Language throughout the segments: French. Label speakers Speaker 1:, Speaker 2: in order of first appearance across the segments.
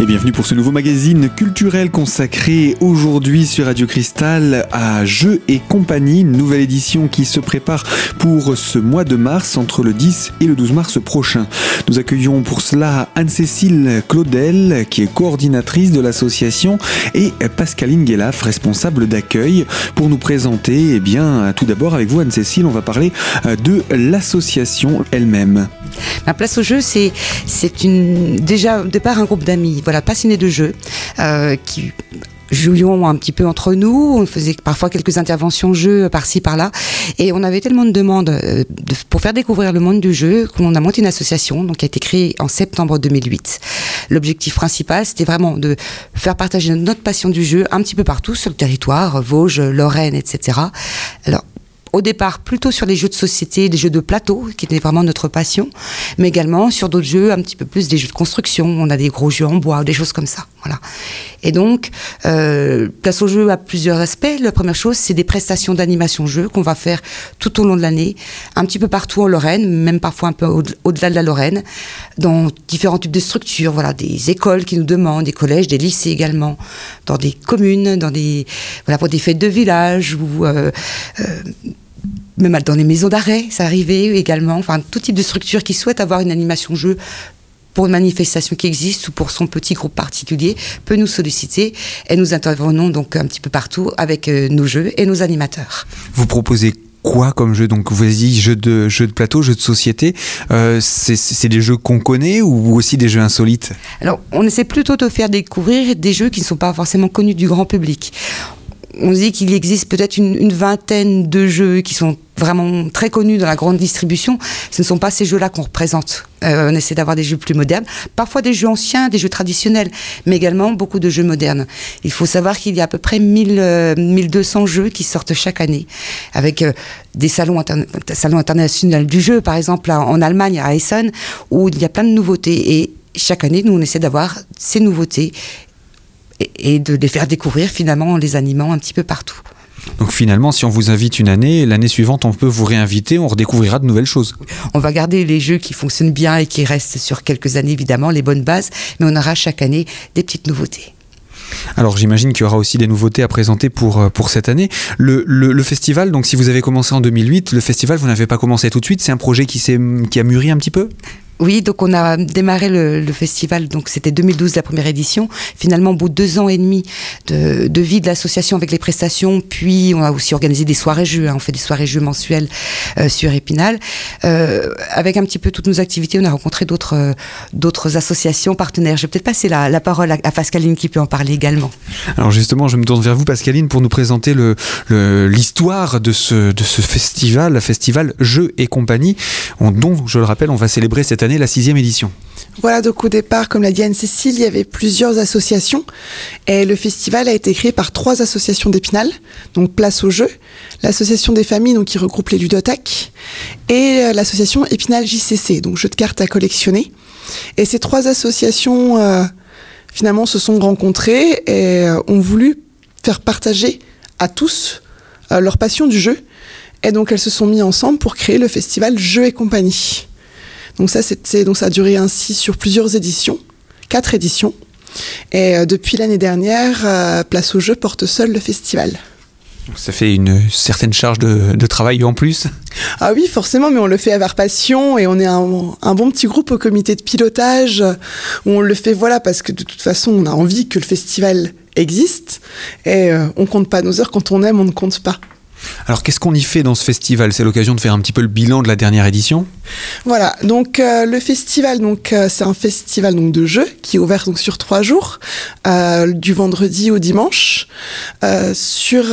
Speaker 1: Et bienvenue pour ce nouveau magazine culturel consacré aujourd'hui sur Radio Cristal à Jeux et compagnie, une nouvelle édition qui se prépare pour ce mois de mars entre le 10 et le 12 mars prochain. Nous accueillons pour cela Anne-Cécile Claudel qui est coordinatrice de l'association et Pascaline Guélaf, responsable d'accueil pour nous présenter eh bien tout d'abord avec vous Anne-Cécile, on va parler de l'association elle-même.
Speaker 2: Ma place au jeu, c'est c'est une déjà au départ un groupe d'amis, voilà, passionnés de jeux, euh, qui jouions un petit peu entre nous, on faisait parfois quelques interventions jeux par-ci par-là, et on avait tellement de demandes euh, pour faire découvrir le monde du jeu qu'on a monté une association, donc qui a été créée en septembre 2008. L'objectif principal, c'était vraiment de faire partager notre passion du jeu un petit peu partout sur le territoire, Vosges, Lorraine, etc. Alors au départ plutôt sur les jeux de société, des jeux de plateau, qui étaient vraiment notre passion, mais également sur d'autres jeux, un petit peu plus des jeux de construction. On a des gros jeux en bois, des choses comme ça. Voilà. Et donc, euh, place au jeu a plusieurs aspects. La première chose, c'est des prestations d'animation jeu qu'on va faire tout au long de l'année, un petit peu partout en Lorraine, même parfois un peu au-delà de la Lorraine, dans différents types de structures. Voilà, des écoles qui nous demandent, des collèges, des lycées également, dans des communes, dans des voilà pour des fêtes de village ou euh, euh, même dans les maisons d'arrêt, ça arrivait également, enfin tout type de structure qui souhaite avoir une animation jeu pour une manifestation qui existe ou pour son petit groupe particulier peut nous solliciter. Et nous intervenons donc un petit peu partout avec euh, nos jeux et nos animateurs.
Speaker 1: Vous proposez quoi comme jeu? Donc dit jeux de, jeux de plateau, jeux de société. Euh, c'est des jeux qu'on connaît ou aussi des jeux insolites?
Speaker 2: Alors on essaie plutôt de faire découvrir des jeux qui ne sont pas forcément connus du grand public. On dit qu'il existe peut-être une, vingtaine de jeux qui sont vraiment très connus dans la grande distribution. Ce ne sont pas ces jeux-là qu'on représente. Euh, on essaie d'avoir des jeux plus modernes, parfois des jeux anciens, des jeux traditionnels, mais également beaucoup de jeux modernes. Il faut savoir qu'il y a à peu près 1000, 1200 euh, jeux qui sortent chaque année, avec euh, des salons, salons internationaux du jeu, par exemple en Allemagne, à Essen, où il y a plein de nouveautés. Et chaque année, nous, on essaie d'avoir ces nouveautés et, de les faire découvrir finalement en les animant un petit peu partout.
Speaker 1: Donc finalement, si on vous invite une année, l'année suivante, on peut vous réinviter, on redécouvrira de nouvelles choses.
Speaker 2: On va garder les jeux qui fonctionnent bien et qui restent sur quelques années, évidemment, les bonnes bases, mais on aura chaque année des petites nouveautés.
Speaker 1: Alors j'imagine qu'il y aura aussi des nouveautés à présenter pour, euh, pour cette année. Le, le, festival, donc si vous avez commencé en 2008, le festival, vous n'avez pas commencé tout de suite, c'est un projet qui, qui a mûri un petit peu?
Speaker 2: Oui, donc on a démarré le, festival, donc c'était 2012 la première édition. Finalement, au bout de deux ans et demi de, vie de l'association avec les prestations, puis on a aussi organisé des soirées jeux. Hein. on fait des soirées jeux mensuelles euh, sur Épinal. Euh, avec un petit peu toutes nos activités, on a rencontré d'autres euh, associations partenaires. Je vais peut-être passer la, parole à, Pascaline qui peut en parler également.
Speaker 1: Alors justement, je me tourne vers vous, Pascaline, pour nous présenter l'histoire de, ce, de ce festival, le festival Jeux et compagnie, dont, je le rappelle, on va célébrer cette année la sixième édition.
Speaker 3: Voilà, donc au départ, comme l'a dit Anne-Cécile, il y avait plusieurs associations et le festival a été créé par trois associations d'Épinal, donc Place au jeu, l'association des familles donc qui regroupe les ludothèques et euh, l'association Épinal JCC, donc jeux de cartes à collectionner. Et ces trois associations euh, finalement se sont rencontrées et euh, ont voulu faire partager à tous leur passion du jeu. Et donc elles se sont mises ensemble pour créer le festival Jeux et compagnie. Donc ça, c'était donc ça a duré ainsi sur plusieurs éditions, quatre éditions. Et euh, depuis l'année dernière, euh, Place au jeu porte seul le festival.
Speaker 1: Ça fait une certaine charge de, travail en plus
Speaker 3: Ah oui, forcément, mais on le fait avec passion et on est un, bon petit groupe au comité de pilotage où on le fait voilà parce que de toute façon, on a envie que le festival existe et euh, on compte pas nos heures. Quand on aime, on ne compte pas.
Speaker 1: Alors qu'est-ce qu'on y fait dans ce festival? C'est l'occasion de faire un petit peu le bilan de la dernière édition?
Speaker 3: Voilà, donc euh, le festival, donc euh, c'est un festival donc de jeux qui est ouvert donc sur trois jours, euh, du vendredi au dimanche, sur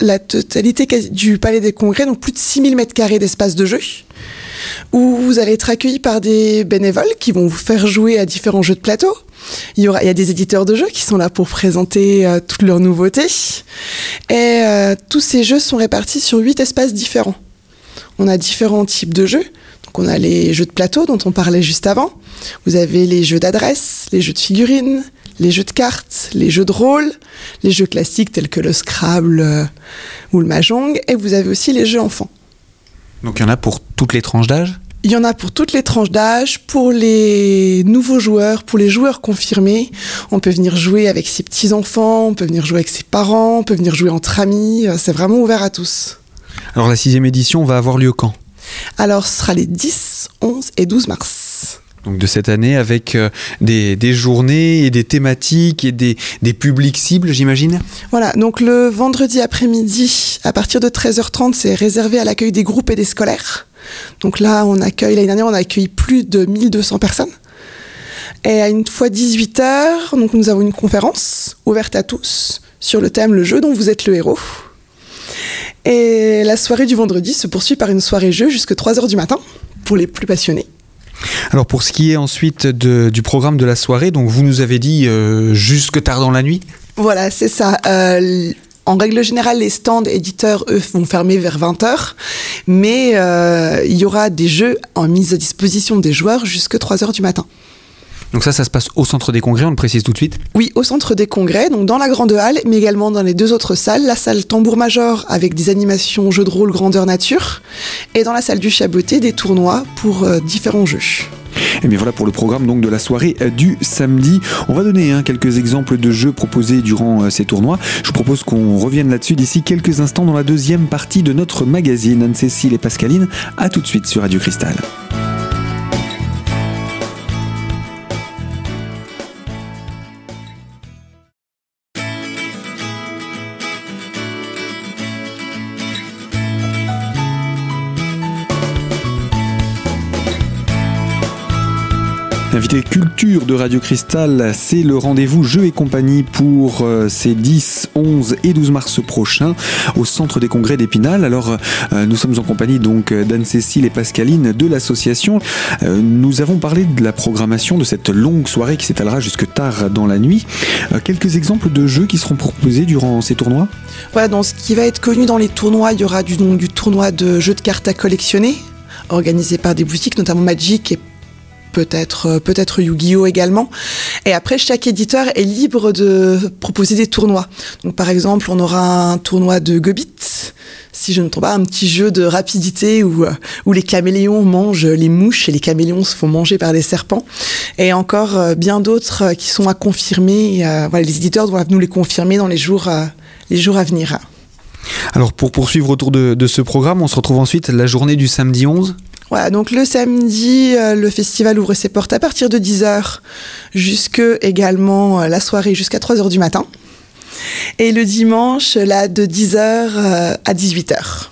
Speaker 3: la totalité du Palais des Congrès, donc plus de 6000 mètres carrés d'espace de jeu où vous allez être accueillis par des bénévoles qui vont vous faire jouer à différents jeux de plateau. Il y, aura, il y a des éditeurs de jeux qui sont là pour présenter euh, toutes leurs nouveautés. Et euh, tous ces jeux sont répartis sur huit espaces différents. On a différents types de jeux. Donc on a les jeux de plateau dont on parlait juste avant. Vous avez les jeux d'adresse, les jeux de figurines, les jeux de cartes, les jeux de rôle, les jeux classiques tels que le Scrabble euh, ou le Mahjong. Et vous avez aussi les jeux enfants.
Speaker 1: Donc il y en a pour toutes les tranches d'âge?
Speaker 3: Il y en a pour toutes les tranches d'âge, pour les nouveaux joueurs, pour les joueurs confirmés. On peut venir jouer avec ses petits-enfants, on peut venir jouer avec ses parents, on peut venir jouer entre amis. C'est vraiment ouvert à tous.
Speaker 1: Alors la sixième édition va avoir lieu quand?
Speaker 3: Alors ce sera les 10, 11 et 12 mars.
Speaker 1: Donc de cette année avec euh, des, journées et des thématiques et des, des publics cibles, j'imagine?
Speaker 3: Voilà, donc le vendredi après-midi, à partir de 13h30, c'est réservé à l'accueil des groupes et des scolaires. Donc là, on accueille, l'année dernière, on a accueilli plus de 1200 personnes. Et à une fois 18h, donc nous avons une conférence ouverte à tous sur le thème Le jeu dont vous êtes le héros. Et la soirée du vendredi se poursuit par une soirée jeu jusqu'à 3h du matin pour les plus passionnés.
Speaker 1: Alors pour ce qui est ensuite du programme de la soirée, donc vous nous avez dit euh, jusque tard dans la nuit
Speaker 3: Voilà, c'est ça. Euh, en règle générale, les stands éditeurs, vont fermer vers 20h, mais euh, il y aura des jeux en mise à disposition des joueurs jusqu'à 3h du matin.
Speaker 1: Donc ça, ça se passe au centre des congrès, on le précise tout de suite
Speaker 3: Oui, au centre des congrès, donc dans la grande halle, mais également dans les deux autres salles, la salle tambour-major avec des animations jeux de rôle grandeur nature, et dans la salle du chaboté, des tournois pour euh, différents jeux.
Speaker 1: Et bien voilà pour le programme donc de la soirée du samedi. On va donner hein, quelques exemples de jeux proposés durant euh, ces tournois. Je vous propose qu'on revienne là-dessus d'ici quelques instants dans la deuxième partie de notre magazine. Anne-Cécile et Pascaline, à tout de suite sur Radio Cristal. Invité culture de Radio Cristal, c'est le rendez-vous Jeux et compagnie pour euh, ces 10, 11 et 12 mars prochains au centre des congrès d'Épinal. Alors euh, nous sommes en compagnie donc d'Anne-Cécile et Pascaline de l'association. Euh, nous avons parlé de la programmation de cette longue soirée qui s'étalera jusque tard dans la nuit. quelques exemples de jeux qui seront proposés durant ces tournois?
Speaker 3: Voilà, donc ce qui va être connu dans les tournois, il y aura du, du tournoi de jeux de cartes à collectionner organisé par des boutiques, notamment Magic et peut-être peut-être Yu-Gi-Oh également. Et après, chaque éditeur est libre de proposer des tournois. Donc, par exemple, on aura un tournoi de Gobit, si je ne me trompe pas, un petit jeu de rapidité où, où les caméléons mangent les mouches et les caméléons se font manger par des serpents. Et encore bien d'autres qui sont à confirmer. voilà, les éditeurs doivent nous les confirmer dans les jours, les jours à venir.
Speaker 1: Alors, pour poursuivre autour de, de ce programme, on se retrouve ensuite la journée du samedi 11
Speaker 3: voilà, donc le samedi, euh, le festival ouvre ses portes à partir de 10h, jusque également euh, la soirée jusqu'à 3h du matin. Et le dimanche, là, de 10h euh, à 18h.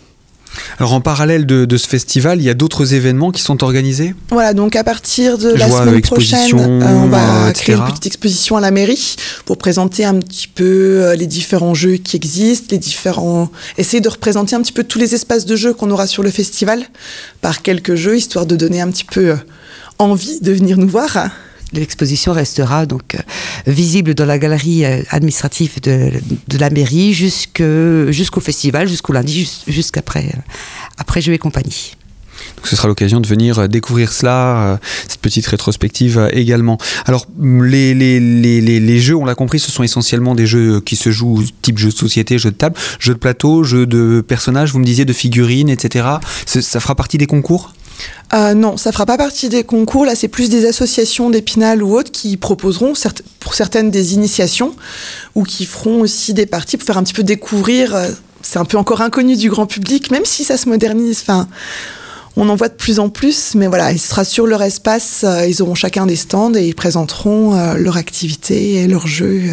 Speaker 1: Alors en parallèle de, de, ce festival, il y a d'autres événements qui sont organisés?
Speaker 3: Voilà, donc à partir de la semaine prochaine, euh, on va euh, créer une petite exposition à la mairie pour présenter un petit peu euh, les différents jeux qui existent, les différents... essayer de représenter un petit peu tous les espaces de jeux qu'on aura sur le festival par quelques jeux, histoire de donner un petit peu envie de venir nous voir.
Speaker 2: L'exposition restera donc euh, visible dans la galerie euh, administrative de, la mairie jusqu'au festival, jusqu'au lundi, jusqu'après euh, après et compagnie.
Speaker 1: Donc ce sera l'occasion de venir découvrir cela, cette petite rétrospective également. Alors les, les, les, les jeux, on l'a compris, ce sont essentiellement des jeux qui se jouent type jeux de société, jeux de table, jeux de plateau, jeux de personnages, vous me disiez de figurines, etc. Ça fera partie des concours?
Speaker 3: Euh, non, ça fera pas partie des concours. Là, c'est plus des associations d'Épinal ou autres qui proposeront pour certaines des initiations ou qui feront aussi des parties pour faire un petit peu découvrir. C'est un peu encore inconnu du grand public, même si ça se modernise. Enfin, on en voit de plus en plus, mais voilà, il sera sur leur espace. Ils auront chacun des stands et ils présenteront euh, leur activité et leurs jeux.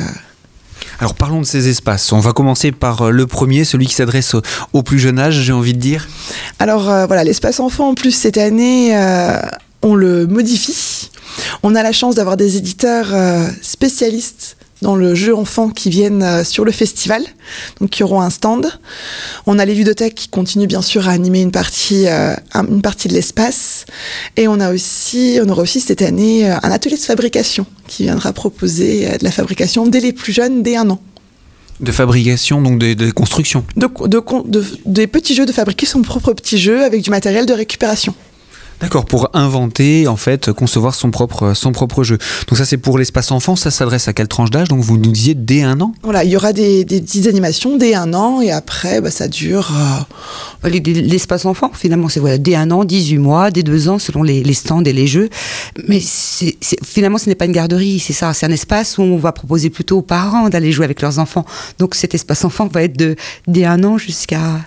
Speaker 1: Alors parlons de ces espaces. On va commencer par le premier, celui qui s'adresse au, au, plus jeune âge, j'ai envie de dire.
Speaker 3: Alors euh, voilà, l'espace enfant en plus cette année, euh, on le modifie. On a la chance d'avoir des éditeurs euh, spécialistes dans le jeu enfant qui viennent euh, sur le festival, donc qui auront un stand. On a les ludothèques qui continuent bien sûr à animer une partie, euh, une partie de l'espace. Et on a aussi, on aura aussi cette année un atelier de fabrication qui viendra proposer de la fabrication dès les plus jeunes, dès un an.
Speaker 1: De fabrication, donc de, de construction
Speaker 3: de, de, de, Des petits jeux de fabriquer son propre petit jeu avec du matériel de récupération.
Speaker 1: D'accord, pour inventer, en fait, concevoir son propre, son propre jeu. Donc ça, c'est pour l'espace enfant, ça s'adresse à quelle tranche d'âge? Donc vous nous disiez dès un an?
Speaker 3: Voilà, il y aura des, des petites animations dès un an et après, bah, ça dure...
Speaker 2: Euh, l'espace enfant, finalement, c'est voilà, dès un an, 18 mois, dès deux ans, selon les, les stands et les jeux. Mais c'est finalement, ce n'est pas une garderie, c'est ça, c'est un espace où on va proposer plutôt aux parents d'aller jouer avec leurs enfants. Donc cet espace enfant va être de dès un an jusqu'à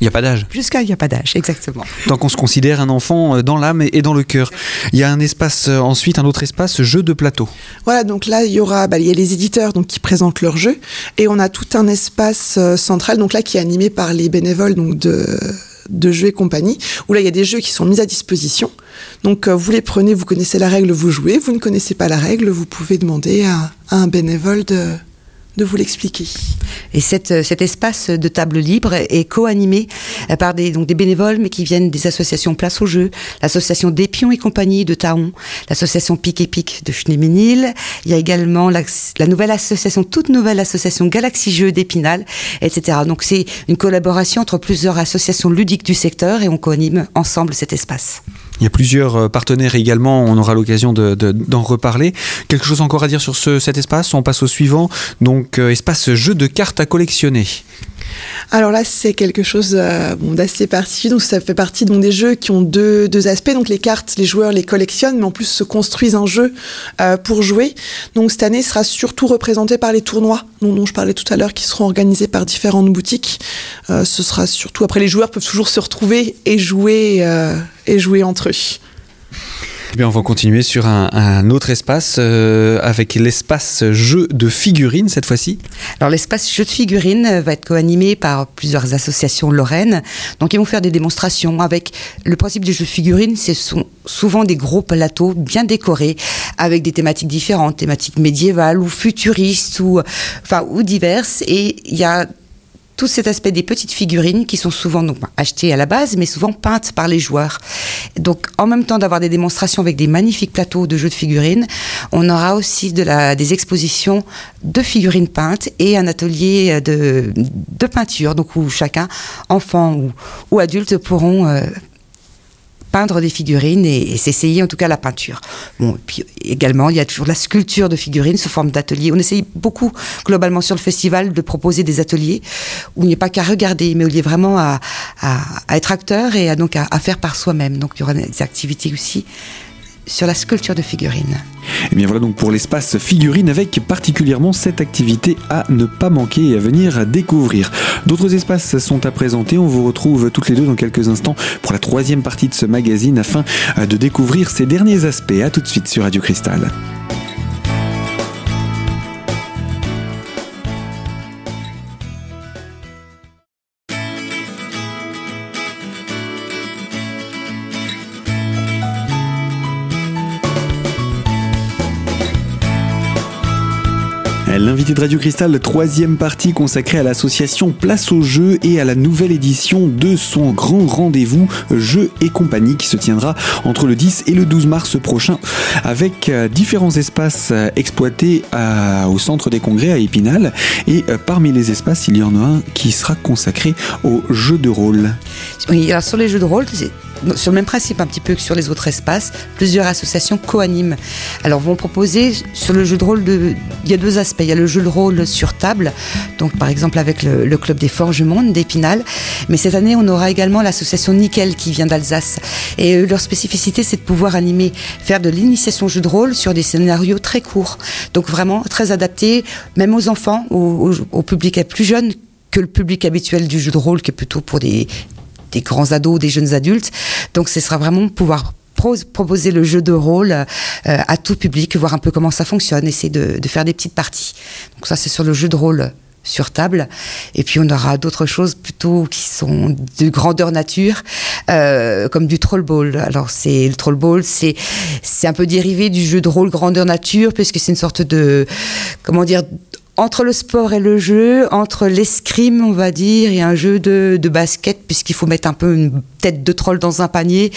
Speaker 1: il n'y a pas d'âge.
Speaker 2: Jusqu'à il n'y a pas d'âge, exactement.
Speaker 1: Tant qu'on se considère un enfant euh, dans l'âme et dans le cœur. Il y a un espace, euh, ensuite, un autre espace, jeu de plateau.
Speaker 3: Voilà, donc là, il y aura, bah, il y a les éditeurs donc, qui présentent leurs jeux. Et on a tout un espace euh, central, donc là, qui est animé par les bénévoles donc, de, de jeux et compagnie, où là, il y a des jeux qui sont mis à disposition. Donc, vous les prenez, vous connaissez la règle, vous jouez. Vous ne connaissez pas la règle, vous pouvez demander à un bénévole de, de vous l'expliquer.
Speaker 2: Et cette, cet espace de table libre est co-animé par des, donc des bénévoles, mais qui viennent des associations Place au Jeu, l'association Dépion et compagnie de Taon, l'association Pic et Pic de Schneemenil. Il y a également la, la, nouvelle association, toute nouvelle association Galaxy Jeux d'Épinal, etc. Donc c'est une collaboration entre plusieurs associations ludiques du secteur et on co-anime ensemble cet espace.
Speaker 1: Il y a plusieurs euh, partenaires également, on aura l'occasion d'en de, reparler. Quelque chose encore à dire sur ce, cet espace? On passe au suivant, donc euh, espace jeu de cartes à collectionner.
Speaker 3: Alors là, c'est quelque chose euh, d'assez particulier. Donc ça fait partie des jeux qui ont deux, aspects. Donc les cartes, les joueurs les collectionnent, mais en plus se construisent un jeu pour jouer. Donc cette année sera surtout représentée par les tournois dont, dont je parlais tout à l'heure, qui seront organisés par différentes boutiques. Ce sera surtout après les joueurs peuvent toujours se retrouver et jouer et jouer entre eux.
Speaker 1: Eh bien, on va continuer sur un, un autre espace euh, avec l'espace jeu de figurines cette fois-ci.
Speaker 2: Alors l'espace jeu de figurines va être co-animé par plusieurs associations lorraines. Donc ils vont faire des démonstrations avec le principe du jeu de figurines, ce sont souvent des gros plateaux bien décorés avec des thématiques différentes, thématiques médiévales ou futuristes ou enfin ou diverses et il y a tout cet aspect des petites figurines qui sont souvent donc, achetées à la base, mais souvent peintes par les joueurs. Donc, en même temps d'avoir des démonstrations avec des magnifiques plateaux de jeux de figurines, on aura aussi des expositions de figurines peintes et un atelier de, de peinture, donc où chacun, enfant ou, ou adulte, pourront euh, peindre des figurines et, s'essayer en tout cas la peinture. Bon, puis également, il y a toujours la sculpture de figurines sous forme d'atelier. On essaye beaucoup, globalement, sur le festival, de proposer des ateliers où il n'y a pas qu'à regarder, mais où il y a vraiment à, être acteur et à, donc à faire par soi-même. Donc il y aura des activités aussi sur la sculpture de figurines.
Speaker 1: Et Eh bien voilà donc pour l'espace figurine avec particulièrement cette activité à ne pas manquer et à venir découvrir. D'autres espaces sont à présenter, on vous retrouve toutes les deux dans quelques instants pour la troisième partie de ce magazine afin de découvrir ces derniers aspects. A tout de suite sur Radio Cristal. L'invité de Radio Cristal, troisième partie consacrée à l'association Place au jeu et à la nouvelle édition de son grand rendez-vous Jeux et compagnie qui se tiendra entre le 10 et le 12 mars prochain avec euh, différents espaces exploités à, au centre des congrès à Épinal et euh, parmi les espaces il y en a un qui sera consacré aux jeux de rôle.
Speaker 2: Sur les jeux de rôle, c'est sur le même principe un petit peu que sur les autres espaces, plusieurs associations co-animent. Alors vont proposer sur le jeu de rôle, de, il y a deux aspects. Il y a le jeu de rôle sur table, donc par exemple avec le, club des Forges Monde d'Épinal. Mais cette année, on aura également l'association Nickel qui vient d'Alsace. Et euh, leur spécificité, c'est de pouvoir animer, faire de l'initiation jeu de rôle sur des scénarios très courts. Donc vraiment très adaptés, même aux enfants, au, au public plus jeune que le public habituel du jeu de rôle, qui est plutôt pour des, des grands ados, des jeunes adultes. Donc ce sera vraiment pouvoir proposer le jeu de rôle euh, à tout public, voir un peu comment ça fonctionne, essayer de, de faire des petites parties. Donc ça c'est sur le jeu de rôle sur table. Et puis on aura d'autres choses plutôt qui sont de grandeur nature, euh, comme du troll ball. Alors c'est le troll ball, c'est c'est un peu dérivé du jeu de rôle grandeur nature, puisque c'est une sorte de comment dire entre le sport et le jeu, entre l'escrime, on va dire, et un jeu de, basket, puisqu'il faut mettre un peu une tête de troll dans un panier,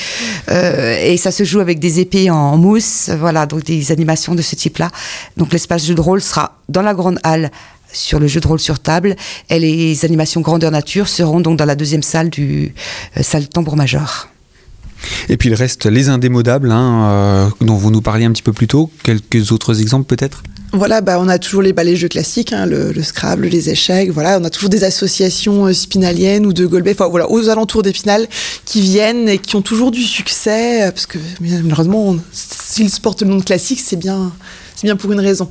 Speaker 2: euh, et ça se joue avec des épées en mousse, voilà, donc des animations de ce type-là. Donc l'espace jeu de rôle sera dans la grande halle sur le jeu de rôle sur table, et les animations grandeur nature seront donc dans la deuxième salle du euh, salle tambour major.
Speaker 1: Et puis il reste les indémodables, hein, dont vous nous parliez un petit peu plus tôt. Quelques autres exemples peut-être?
Speaker 3: Voilà, bah, on a toujours les, bah, jeux classiques, hein, le, Scrabble, les échecs. Voilà, on a toujours des associations euh, spinaliennes ou de Golbet, enfin, voilà, aux alentours d'Épinal qui viennent et qui ont toujours du succès, euh, parce que malheureusement, s'ils portent le nom de classique, c'est bien, c'est bien pour une raison.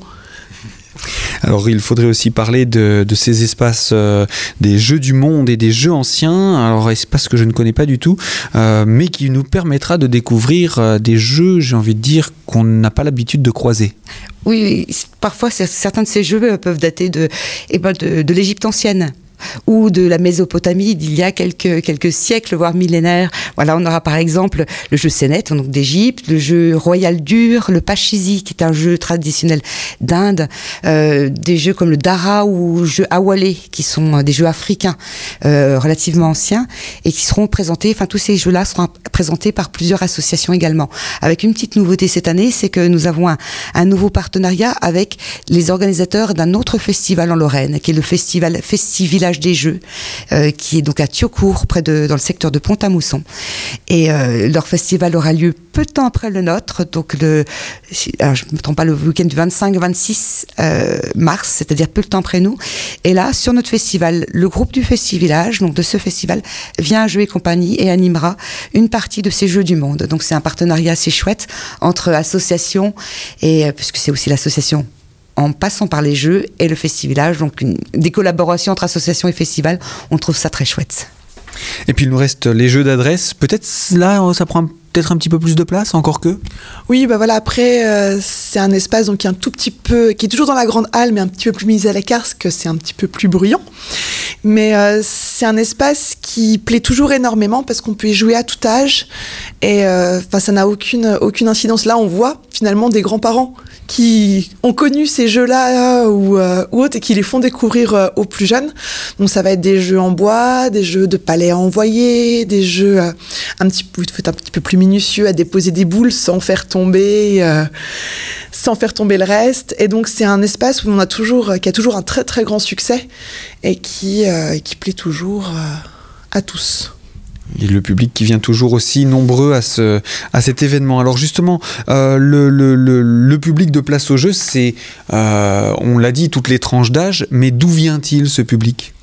Speaker 1: Alors il faudrait aussi parler de, ces espaces euh, des jeux du monde et des jeux anciens. Alors espace que je ne connais pas du tout, euh, mais qui nous permettra de découvrir euh, des jeux, j'ai envie de dire, qu'on n'a pas l'habitude de croiser.
Speaker 2: Oui, parfois certains de ces jeux peuvent dater de, eh ben, de l'Égypte ancienne ou de la Mésopotamie d'il y a quelques, quelques siècles, voire millénaires. Voilà, on aura par exemple le jeu Sénète, donc d'Égypte, le jeu Royal Dur, le Pachizi, qui est un jeu traditionnel d'Inde, euh, des jeux comme le Dara ou le jeu Awale, qui sont des jeux africains euh, relativement anciens et qui seront présentés, enfin tous ces jeux-là seront présentés par plusieurs associations également. Avec une petite nouveauté cette année, c'est que nous avons un, un nouveau partenariat avec les organisateurs d'un autre festival en Lorraine, qui est le festival Festivillage des Jeux, euh, qui est donc à Thiocourt, près de, dans le secteur de Pont-à-Mousson. Et euh, leur festival aura lieu peu de temps après le nôtre, donc le, je ne me trompe pas, le week-end du 25-26 euh, mars, c'est-à-dire peu de temps après nous. Et là, sur notre festival, le groupe du Festivillage, donc de ce festival, vient jouer compagnie et animera une partie de ces Jeux du Monde. Donc c'est un partenariat assez chouette entre associations et puisque c'est aussi l'association en passant par les jeux et le festivalage. Donc des collaborations entre associations et festivals, on trouve ça très chouette.
Speaker 1: Et puis il nous reste les jeux d'adresse. Peut-être là, ça prend peut-être un petit peu plus de place, encore que?
Speaker 3: Oui, bah voilà, après, euh, c'est un espace donc, qui est un tout petit peu, qui est toujours dans la grande halle, mais un petit peu plus mis à l'écart, parce que c'est un petit peu plus bruyant. Mais euh, c'est un espace qui plaît toujours énormément, parce qu'on peut y jouer à tout âge, et euh, ça n'a aucune, aucune incidence. Là, on voit finalement des grands-parents qui ont connu ces jeux-là ou, euh, ou, autres et qui les font découvrir aux plus jeunes. Donc ça va être des jeux en bois, des jeux de palais à envoyer, des jeux un petit peu, un petit peu plus minutieux à déposer des boules sans faire tomber, sans faire tomber le reste. Et donc c'est un espace où on a toujours, qui a toujours un très très grand succès et qui, qui plaît toujours à tous.
Speaker 1: Et le public qui vient toujours aussi nombreux à, ce, à cet événement. Alors justement, euh, le, le, le, public de Place au Jeu, c'est, euh, on l'a dit, toutes les tranches d'âge, mais d'où vient-il ce public?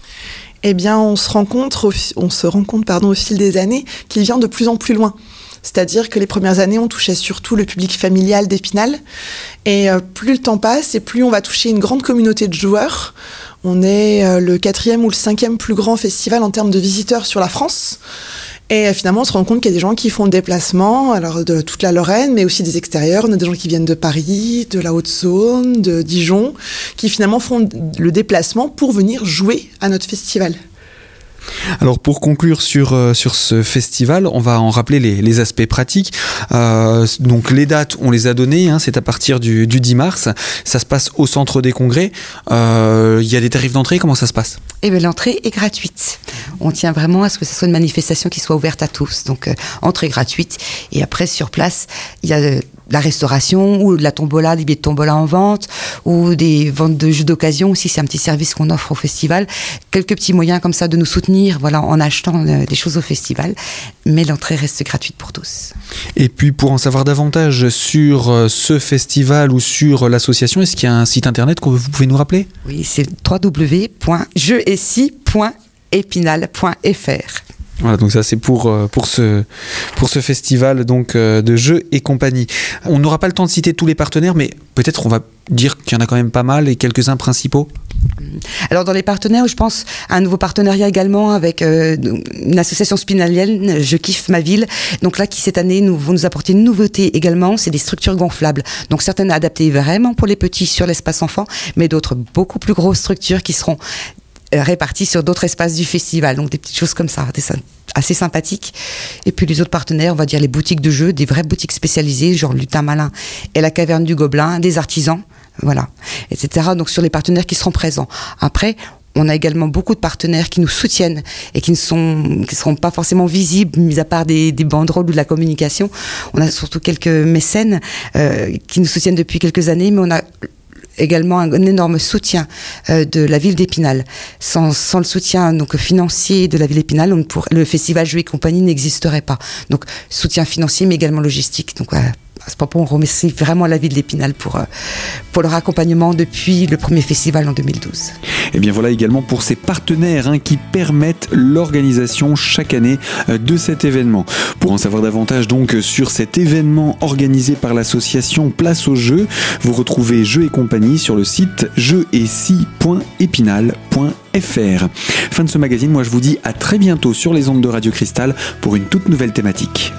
Speaker 3: Eh bien, on se rend compte, on se rend compte pardon, au fil des années qu'il vient de plus en plus loin. C'est-à-dire que les premières années, on touchait surtout le public familial d'Épinal. Et euh, plus le temps passe et plus on va toucher une grande communauté de joueurs. On est euh, le quatrième ou le cinquième plus grand festival en termes de visiteurs sur la France. Et euh, finalement, on se rend compte qu'il y a des gens qui font le déplacement, alors de toute la Lorraine, mais aussi des extérieurs. On a des gens qui viennent de Paris, de la Haute-Saône, de Dijon, qui finalement font le déplacement pour venir jouer à notre festival.
Speaker 1: Alors pour conclure sur, euh, sur ce festival, on va en rappeler les, aspects pratiques. Euh, donc les dates, on les a données, hein, c'est à partir du, 10 mars. Ça se passe au centre des congrès. Euh, il y a des tarifs d'entrée, comment ça se passe?
Speaker 2: Eh bien l'entrée est gratuite. On tient vraiment à ce que ce soit une manifestation qui soit ouverte à tous. Donc entrée gratuite. Et après sur place, il y a la restauration ou de la tombola, des billets de tombola en vente ou des ventes de jeux d'occasion aussi. C'est un petit service qu'on offre au festival. Quelques petits moyens comme ça de nous soutenir, voilà, en achetant euh, des choses au festival. Mais l'entrée reste gratuite pour tous.
Speaker 1: Et puis pour en savoir davantage sur euh, ce festival ou sur l'association, est-ce qu'il y a un site internet que vous pouvez nous rappeler?
Speaker 2: Oui, c'est www.jeuessi.epinal.fr.
Speaker 1: Voilà, donc ça c'est pour, euh, pour, ce, pour ce festival donc, euh, de jeux et compagnie. On n'aura pas le temps de citer tous les partenaires, mais peut-être on va dire qu'il y en a quand même pas mal et quelques-uns principaux.
Speaker 2: Alors dans les partenaires, je pense à un nouveau partenariat également avec euh, une association spinalienne, Je kiffe ma ville. Donc là, qui cette année nous, vont nous apporter une nouveauté également, c'est des structures gonflables. Donc certaines adaptées vraiment pour les petits sur l'espace enfant, mais d'autres beaucoup plus grosses structures qui seront répartis sur d'autres espaces du festival. Donc des petites choses comme ça, assez sympathiques. Et puis les autres partenaires, on va dire les boutiques de jeux, des vraies boutiques spécialisées, genre Lutin Malin et la Caverne du Gobelin, des artisans, voilà, etc. Donc sur les partenaires qui seront présents. Après, on a également beaucoup de partenaires qui nous soutiennent et qui ne sont qui seront pas forcément visibles, mis à part des, des banderoles ou de la communication. On a surtout quelques mécènes euh, qui nous soutiennent depuis quelques années, mais on a également un, énorme soutien de la ville d'Épinal. Sans, sans, le soutien donc financier de la ville d'Épinal, le festival Jeux et compagnie n'existerait pas. Donc soutien financier, mais également logistique. Donc à ce propos, on remercie vraiment la ville d'Épinal pour, euh, pour leur accompagnement depuis le premier festival en 2012.
Speaker 1: Et bien voilà également pour ces partenaires hein, qui permettent l'organisation chaque année euh, de cet événement. Pour en savoir davantage donc sur cet événement organisé par l'association Place au Jeu, vous retrouvez Jeux et compagnie sur le site jeuxet-épinal.fr. Fin de ce magazine, moi je vous dis à très bientôt sur les ondes de Radio Cristal pour une toute nouvelle thématique.